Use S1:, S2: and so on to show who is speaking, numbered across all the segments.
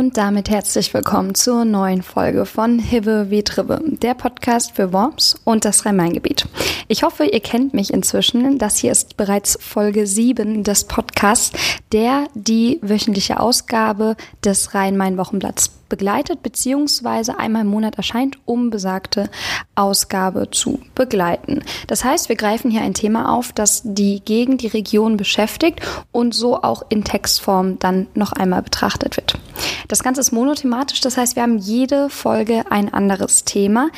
S1: Und damit herzlich willkommen zur neuen Folge von wie Tribbe, der Podcast für Worms und das Rhein-Main-Gebiet. Ich hoffe, ihr kennt mich inzwischen. Das hier ist bereits Folge 7 des Podcasts, der die wöchentliche Ausgabe des Rhein-Main-Wochenblatts begleitet beziehungsweise einmal im Monat erscheint, um besagte Ausgabe zu begleiten. Das heißt, wir greifen hier ein Thema auf, das die Gegend, die Region beschäftigt und so auch in Textform dann noch einmal betrachtet wird. Das Ganze ist monothematisch, das heißt, wir haben jede Folge ein anderes Thema.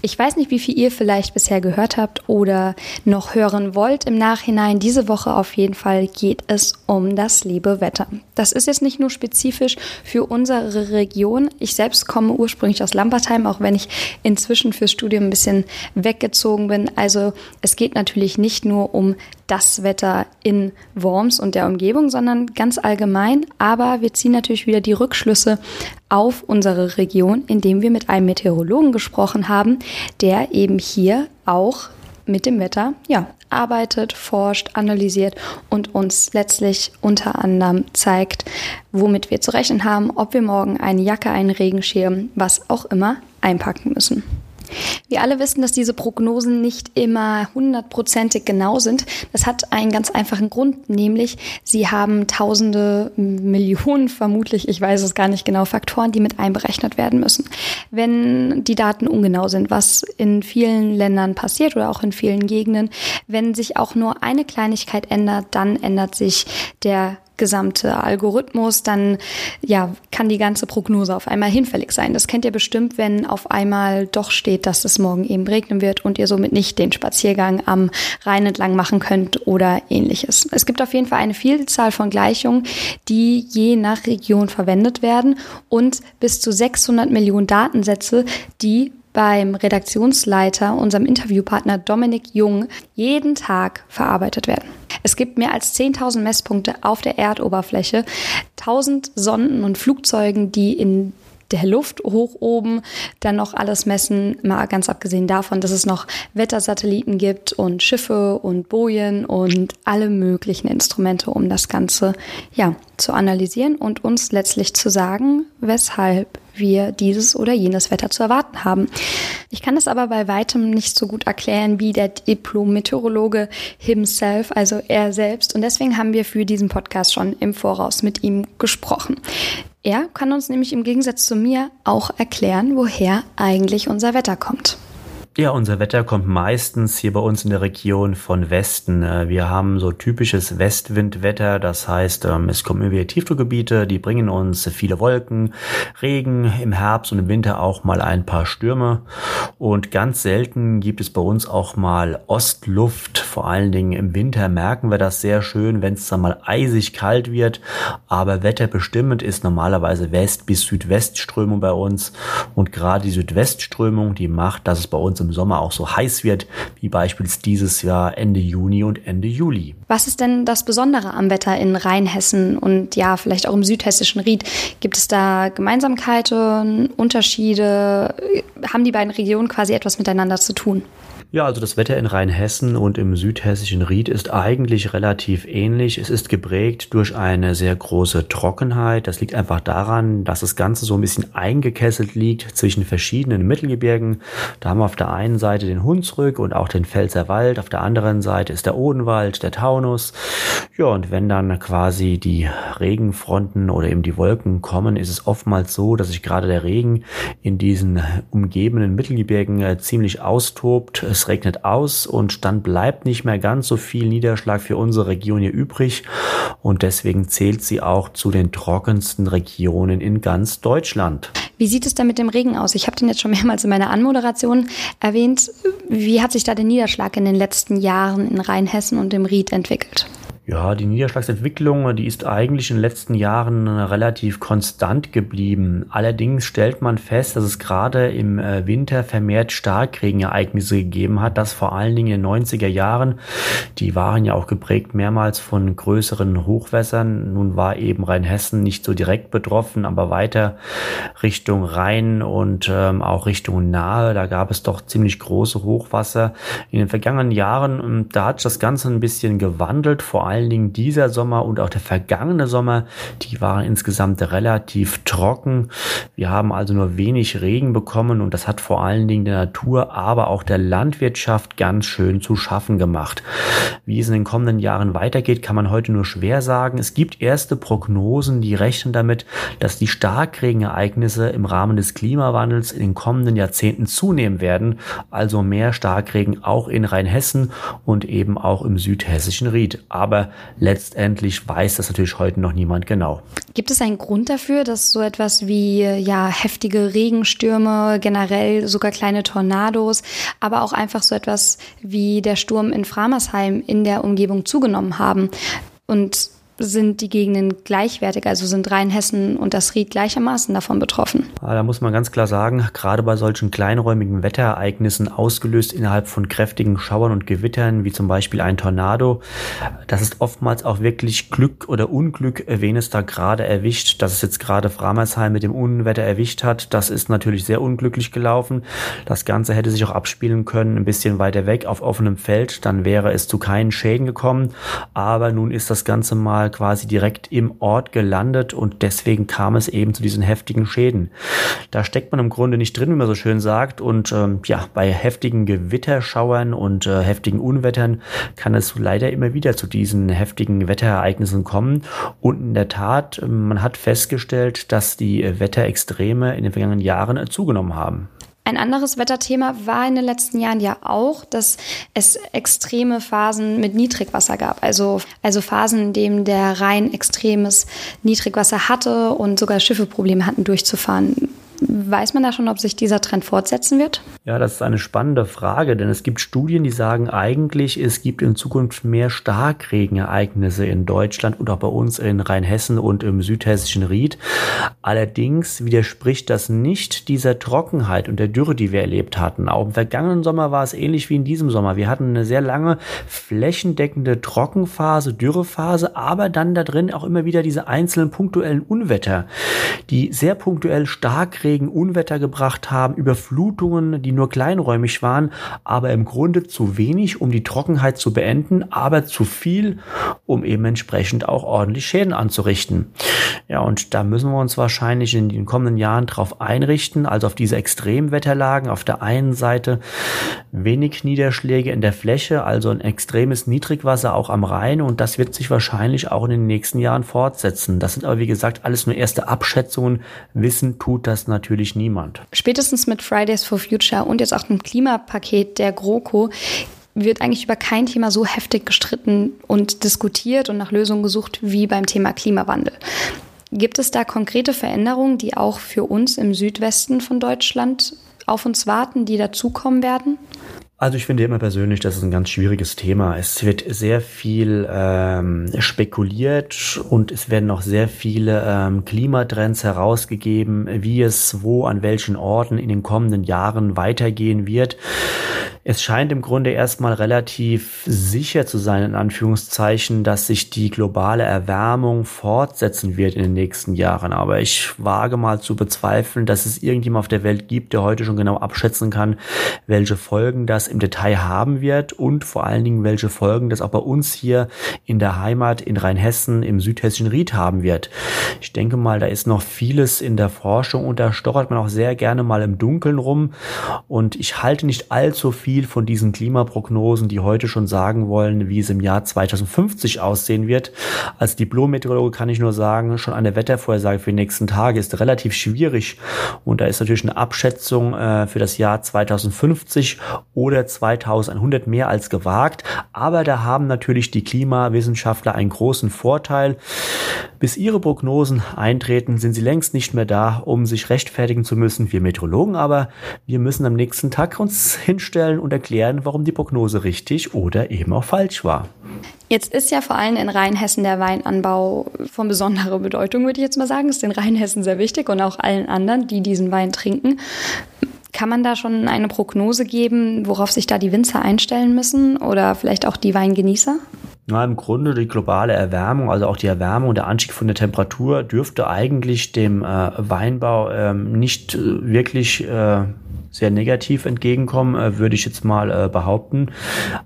S1: Ich weiß nicht, wie viel ihr vielleicht bisher gehört habt oder noch hören wollt im Nachhinein. Diese Woche auf jeden Fall geht es um das liebe Wetter. Das ist jetzt nicht nur spezifisch für unsere Region. Ich selbst komme ursprünglich aus Lambertheim, auch wenn ich inzwischen fürs Studium ein bisschen weggezogen bin. Also es geht natürlich nicht nur um das Wetter in Worms und der Umgebung, sondern ganz allgemein. Aber wir ziehen natürlich wieder die Rückschlüsse auf unsere Region, indem wir mit einem Meteorologen gesprochen haben, der eben hier auch mit dem Wetter ja, arbeitet, forscht, analysiert und uns letztlich unter anderem zeigt, womit wir zu rechnen haben, ob wir morgen eine Jacke, einen Regenschirm, was auch immer einpacken müssen. Wir alle wissen, dass diese Prognosen nicht immer hundertprozentig genau sind. Das hat einen ganz einfachen Grund, nämlich sie haben tausende, Millionen vermutlich, ich weiß es gar nicht genau, Faktoren, die mit einberechnet werden müssen. Wenn die Daten ungenau sind, was in vielen Ländern passiert oder auch in vielen Gegenden, wenn sich auch nur eine Kleinigkeit ändert, dann ändert sich der gesamte Algorithmus, dann ja, kann die ganze Prognose auf einmal hinfällig sein. Das kennt ihr bestimmt, wenn auf einmal doch steht, dass es morgen eben regnen wird und ihr somit nicht den Spaziergang am Rhein entlang machen könnt oder ähnliches. Es gibt auf jeden Fall eine Vielzahl von Gleichungen, die je nach Region verwendet werden und bis zu 600 Millionen Datensätze, die beim Redaktionsleiter, unserem Interviewpartner Dominik Jung, jeden Tag verarbeitet werden. Es gibt mehr als 10.000 Messpunkte auf der Erdoberfläche, 1000 Sonden und Flugzeugen, die in der Luft hoch oben dann noch alles messen, mal ganz abgesehen davon, dass es noch Wettersatelliten gibt und Schiffe und Bojen und alle möglichen Instrumente, um das Ganze ja zu analysieren und uns letztlich zu sagen, weshalb wir dieses oder jenes Wetter zu erwarten haben. Ich kann das aber bei weitem nicht so gut erklären wie der Diplom-Meteorologe himself, also er selbst. Und deswegen haben wir für diesen Podcast schon im Voraus mit ihm gesprochen. Er kann uns nämlich im Gegensatz zu mir auch erklären, woher eigentlich unser Wetter kommt.
S2: Ja, unser Wetter kommt meistens hier bei uns in der Region von Westen. Äh, wir haben so typisches Westwindwetter, das heißt, ähm, es kommen immer wieder Tiefdruckgebiete, die bringen uns viele Wolken, Regen, im Herbst und im Winter auch mal ein paar Stürme. Und ganz selten gibt es bei uns auch mal Ostluft. Vor allen Dingen im Winter merken wir das sehr schön, wenn es dann mal eisig kalt wird. Aber wetterbestimmend ist normalerweise West- bis Südwestströmung bei uns. Und gerade die Südwestströmung, die macht, dass es bei uns im Sommer auch so heiß wird, wie beispielsweise dieses Jahr Ende Juni und Ende Juli.
S1: Was ist denn das Besondere am Wetter in Rheinhessen und ja, vielleicht auch im südhessischen Ried? Gibt es da Gemeinsamkeiten, Unterschiede? Haben die beiden Regionen quasi etwas miteinander zu tun?
S2: Ja, also das Wetter in Rheinhessen und im südhessischen Ried ist eigentlich relativ ähnlich. Es ist geprägt durch eine sehr große Trockenheit. Das liegt einfach daran, dass das Ganze so ein bisschen eingekesselt liegt zwischen verschiedenen Mittelgebirgen. Da haben wir auf der einen Seite den Hunsrück und auch den Pfälzerwald. Auf der anderen Seite ist der Odenwald, der Taunus. Ja, und wenn dann quasi die Regenfronten oder eben die Wolken kommen, ist es oftmals so, dass sich gerade der Regen in diesen umgebenden Mittelgebirgen äh, ziemlich austobt. Es regnet aus und dann bleibt nicht mehr ganz so viel Niederschlag für unsere Region hier übrig und deswegen zählt sie auch zu den trockensten Regionen in ganz Deutschland.
S1: Wie sieht es denn mit dem Regen aus? Ich habe den jetzt schon mehrmals in meiner Anmoderation erwähnt. Wie hat sich da der Niederschlag in den letzten Jahren in Rheinhessen und im Ried entwickelt?
S2: Ja, die Niederschlagsentwicklung, die ist eigentlich in den letzten Jahren relativ konstant geblieben. Allerdings stellt man fest, dass es gerade im äh, Winter vermehrt Starkregenereignisse gegeben hat, das vor allen Dingen in den 90er Jahren. Die waren ja auch geprägt mehrmals von größeren Hochwässern. Nun war eben Rheinhessen nicht so direkt betroffen, aber weiter Richtung Rhein und ähm, auch Richtung Nahe, da gab es doch ziemlich große Hochwasser. In den vergangenen Jahren, ähm, da hat das Ganze ein bisschen gewandelt, vor allem allen Dingen dieser Sommer und auch der vergangene Sommer, die waren insgesamt relativ trocken. Wir haben also nur wenig Regen bekommen und das hat vor allen Dingen der Natur, aber auch der Landwirtschaft ganz schön zu schaffen gemacht. Wie es in den kommenden Jahren weitergeht, kann man heute nur schwer sagen. Es gibt erste Prognosen, die rechnen damit, dass die Starkregenereignisse im Rahmen des Klimawandels in den kommenden Jahrzehnten zunehmen werden, also mehr Starkregen auch in Rheinhessen und eben auch im südhessischen Ried. Aber letztendlich weiß das natürlich heute noch niemand genau.
S1: Gibt es einen Grund dafür, dass so etwas wie ja heftige Regenstürme, generell sogar kleine Tornados, aber auch einfach so etwas wie der Sturm in Framersheim in der Umgebung zugenommen haben? Und sind die Gegenden gleichwertig? Also sind Rheinhessen und das Ried gleichermaßen davon betroffen?
S2: Da muss man ganz klar sagen, gerade bei solchen kleinräumigen Wetterereignissen, ausgelöst innerhalb von kräftigen Schauern und Gewittern, wie zum Beispiel ein Tornado, das ist oftmals auch wirklich Glück oder Unglück, wen es da gerade erwischt. Dass es jetzt gerade Framersheim mit dem Unwetter erwischt hat, das ist natürlich sehr unglücklich gelaufen. Das Ganze hätte sich auch abspielen können, ein bisschen weiter weg auf offenem Feld, dann wäre es zu keinen Schäden gekommen. Aber nun ist das Ganze mal mal quasi direkt im Ort gelandet und deswegen kam es eben zu diesen heftigen Schäden. Da steckt man im Grunde nicht drin, wie man so schön sagt. Und ähm, ja, bei heftigen Gewitterschauern und äh, heftigen Unwettern kann es leider immer wieder zu diesen heftigen Wetterereignissen kommen. Und in der Tat, man hat festgestellt, dass die Wetterextreme in den vergangenen Jahren zugenommen haben.
S1: Ein anderes Wetterthema war in den letzten Jahren ja auch, dass es extreme Phasen mit Niedrigwasser gab. Also, also Phasen, in denen der Rhein extremes Niedrigwasser hatte und sogar Schiffe Probleme hatten durchzufahren. Weiß man da schon, ob sich dieser Trend fortsetzen wird?
S2: Ja, das ist eine spannende Frage, denn es gibt Studien, die sagen eigentlich, es gibt in Zukunft mehr Starkregenereignisse in Deutschland und auch bei uns in Rheinhessen und im südhessischen Ried. Allerdings widerspricht das nicht dieser Trockenheit und der Dürre, die wir erlebt hatten. Auch im vergangenen Sommer war es ähnlich wie in diesem Sommer. Wir hatten eine sehr lange flächendeckende Trockenphase, Dürrephase, aber dann da drin auch immer wieder diese einzelnen punktuellen Unwetter, die sehr punktuell Starkregen Starkregen, Unwetter gebracht haben, Überflutungen, die nur kleinräumig waren, aber im Grunde zu wenig, um die Trockenheit zu beenden, aber zu viel, um eben entsprechend auch ordentlich Schäden anzurichten. Ja, und da müssen wir uns wahrscheinlich in den kommenden Jahren darauf einrichten, also auf diese Extremwetterlagen. Auf der einen Seite wenig Niederschläge in der Fläche, also ein extremes Niedrigwasser auch am Rhein und das wird sich wahrscheinlich auch in den nächsten Jahren fortsetzen. Das sind aber wie gesagt alles nur erste Abschätzungen. Wissen tut das natürlich niemand.
S1: Spätestens mit Fridays for Future und jetzt auch dem Klimapaket der GroKo wird eigentlich über kein Thema so heftig gestritten und diskutiert und nach Lösungen gesucht wie beim Thema Klimawandel. Gibt es da konkrete Veränderungen, die auch für uns im Südwesten von Deutschland auf uns warten, die dazukommen werden?
S2: Also ich finde immer persönlich, das ist ein ganz schwieriges Thema. Es wird sehr viel ähm, spekuliert und es werden noch sehr viele ähm, Klimatrends herausgegeben, wie es wo an welchen Orten in den kommenden Jahren weitergehen wird. Es scheint im Grunde erstmal relativ sicher zu sein, in Anführungszeichen, dass sich die globale Erwärmung fortsetzen wird in den nächsten Jahren. Aber ich wage mal zu bezweifeln, dass es irgendjemand auf der Welt gibt, der heute schon genau abschätzen kann, welche Folgen das im Detail haben wird und vor allen Dingen, welche Folgen das auch bei uns hier in der Heimat in Rheinhessen im südhessischen Ried haben wird. Ich denke mal, da ist noch vieles in der Forschung und da stochert man auch sehr gerne mal im Dunkeln rum. Und ich halte nicht allzu viel viel von diesen Klimaprognosen, die heute schon sagen wollen, wie es im Jahr 2050 aussehen wird. Als Diplom-Meteorologe kann ich nur sagen, schon eine Wettervorhersage für die nächsten Tage ist relativ schwierig. Und da ist natürlich eine Abschätzung äh, für das Jahr 2050 oder 2100 mehr als gewagt. Aber da haben natürlich die Klimawissenschaftler einen großen Vorteil. Bis ihre Prognosen eintreten, sind sie längst nicht mehr da, um sich rechtfertigen zu müssen. Wir Meteorologen aber, wir müssen am nächsten Tag uns hinstellen und erklären, warum die Prognose richtig oder eben auch falsch war.
S1: Jetzt ist ja vor allem in Rheinhessen der Weinanbau von besonderer Bedeutung, würde ich jetzt mal sagen. Ist den Rheinhessen sehr wichtig und auch allen anderen, die diesen Wein trinken. Kann man da schon eine Prognose geben, worauf sich da die Winzer einstellen müssen oder vielleicht auch die Weingenießer?
S2: Na, im Grunde die globale Erwärmung, also auch die Erwärmung der Anstieg von der Temperatur dürfte eigentlich dem äh, Weinbau ähm, nicht äh, wirklich äh, sehr negativ entgegenkommen, äh, würde ich jetzt mal äh, behaupten.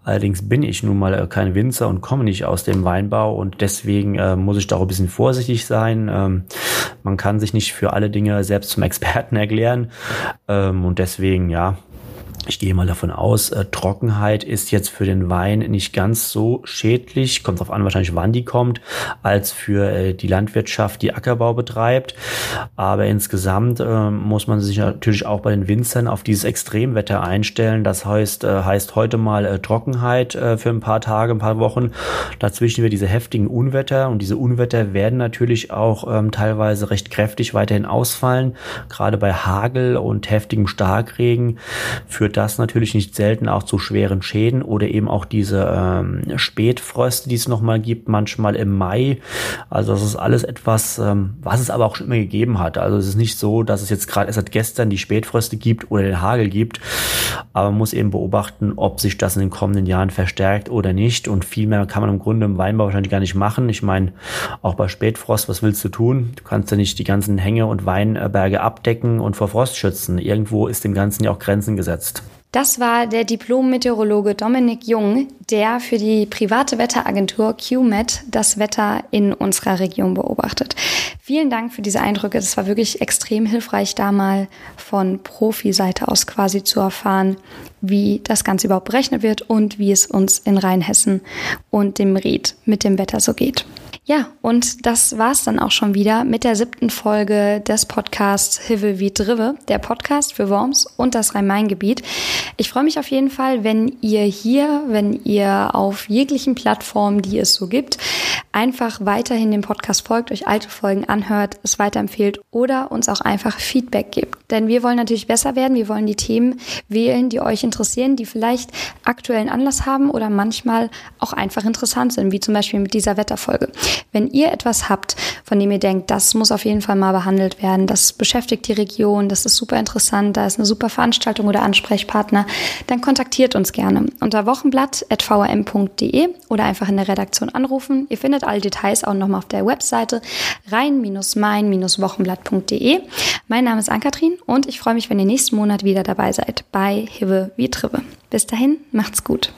S2: Allerdings bin ich nun mal äh, kein Winzer und komme nicht aus dem Weinbau und deswegen muss ich da auch ein bisschen vorsichtig sein. Ähm, man kann sich nicht für alle Dinge selbst zum Experten erklären ähm, und deswegen, ja, ich gehe mal davon aus, äh, Trockenheit ist jetzt für den Wein nicht ganz so schädlich, kommt darauf an wahrscheinlich wann die kommt, als für äh, die Landwirtschaft, die Ackerbau betreibt. Aber insgesamt äh, muss man sich natürlich auch bei den Winzern auf dieses Extremwetter einstellen. Das heißt, äh, heißt heute mal äh, Trockenheit äh, für ein paar Tage, ein paar Wochen. Dazwischen wir diese heftigen Unwetter und diese Unwetter werden natürlich auch ähm, teilweise recht kräftig weiterhin ausfallen. Gerade bei Hagel und heftigem Starkregen führt das natürlich nicht selten auch zu schweren Schäden oder eben auch diese ähm, Spätfröste, die es nochmal gibt, manchmal im Mai. Also das ist alles etwas, ähm, was es aber auch schon immer gegeben hat. Also es ist nicht so, dass es jetzt gerade erst seit gestern die Spätfröste gibt oder den Hagel gibt, aber man muss eben beobachten, ob sich das in den kommenden Jahren verstärkt oder nicht. Und viel mehr kann man im Grunde im Weinbau wahrscheinlich gar nicht machen. Ich meine, auch bei Spätfrost, was willst du tun? Du kannst ja nicht die ganzen Hänge und Weinberge abdecken und vor Frost schützen. Irgendwo ist dem Ganzen ja auch Grenzen gesetzt.
S1: Das war der Diplom-Meteorologe Dominik Jung, der für die private Wetteragentur QMET das Wetter in unserer Region beobachtet. Vielen Dank für diese Eindrücke. Das war wirklich extrem hilfreich, da mal von Profi-Seite aus quasi zu erfahren, wie das Ganze überhaupt berechnet wird und wie es uns in Rheinhessen und dem Ried mit dem Wetter so geht. Ja, und das war's dann auch schon wieder mit der siebten Folge des Podcasts Hive wie Drive, der Podcast für Worms und das Rhein-Main-Gebiet. Ich freue mich auf jeden Fall, wenn ihr hier, wenn ihr auf jeglichen Plattformen, die es so gibt, einfach weiterhin dem Podcast folgt, euch alte Folgen anhört, es weiterempfehlt oder uns auch einfach Feedback gibt. Denn wir wollen natürlich besser werden, wir wollen die Themen wählen, die euch interessieren, die vielleicht aktuellen Anlass haben oder manchmal auch einfach interessant sind, wie zum Beispiel mit dieser Wetterfolge. Wenn ihr etwas habt, von dem ihr denkt, das muss auf jeden Fall mal behandelt werden, das beschäftigt die Region, das ist super interessant, da ist eine super Veranstaltung oder Ansprechpartner, dann kontaktiert uns gerne unter wochenblatt.vrm.de oder einfach in der Redaktion anrufen. Ihr findet alle Details auch nochmal auf der Webseite rein-mein-wochenblatt.de. Mein Name ist Ankatrin und ich freue mich, wenn ihr nächsten Monat wieder dabei seid bei Hive wie Trive. Bis dahin, macht's gut.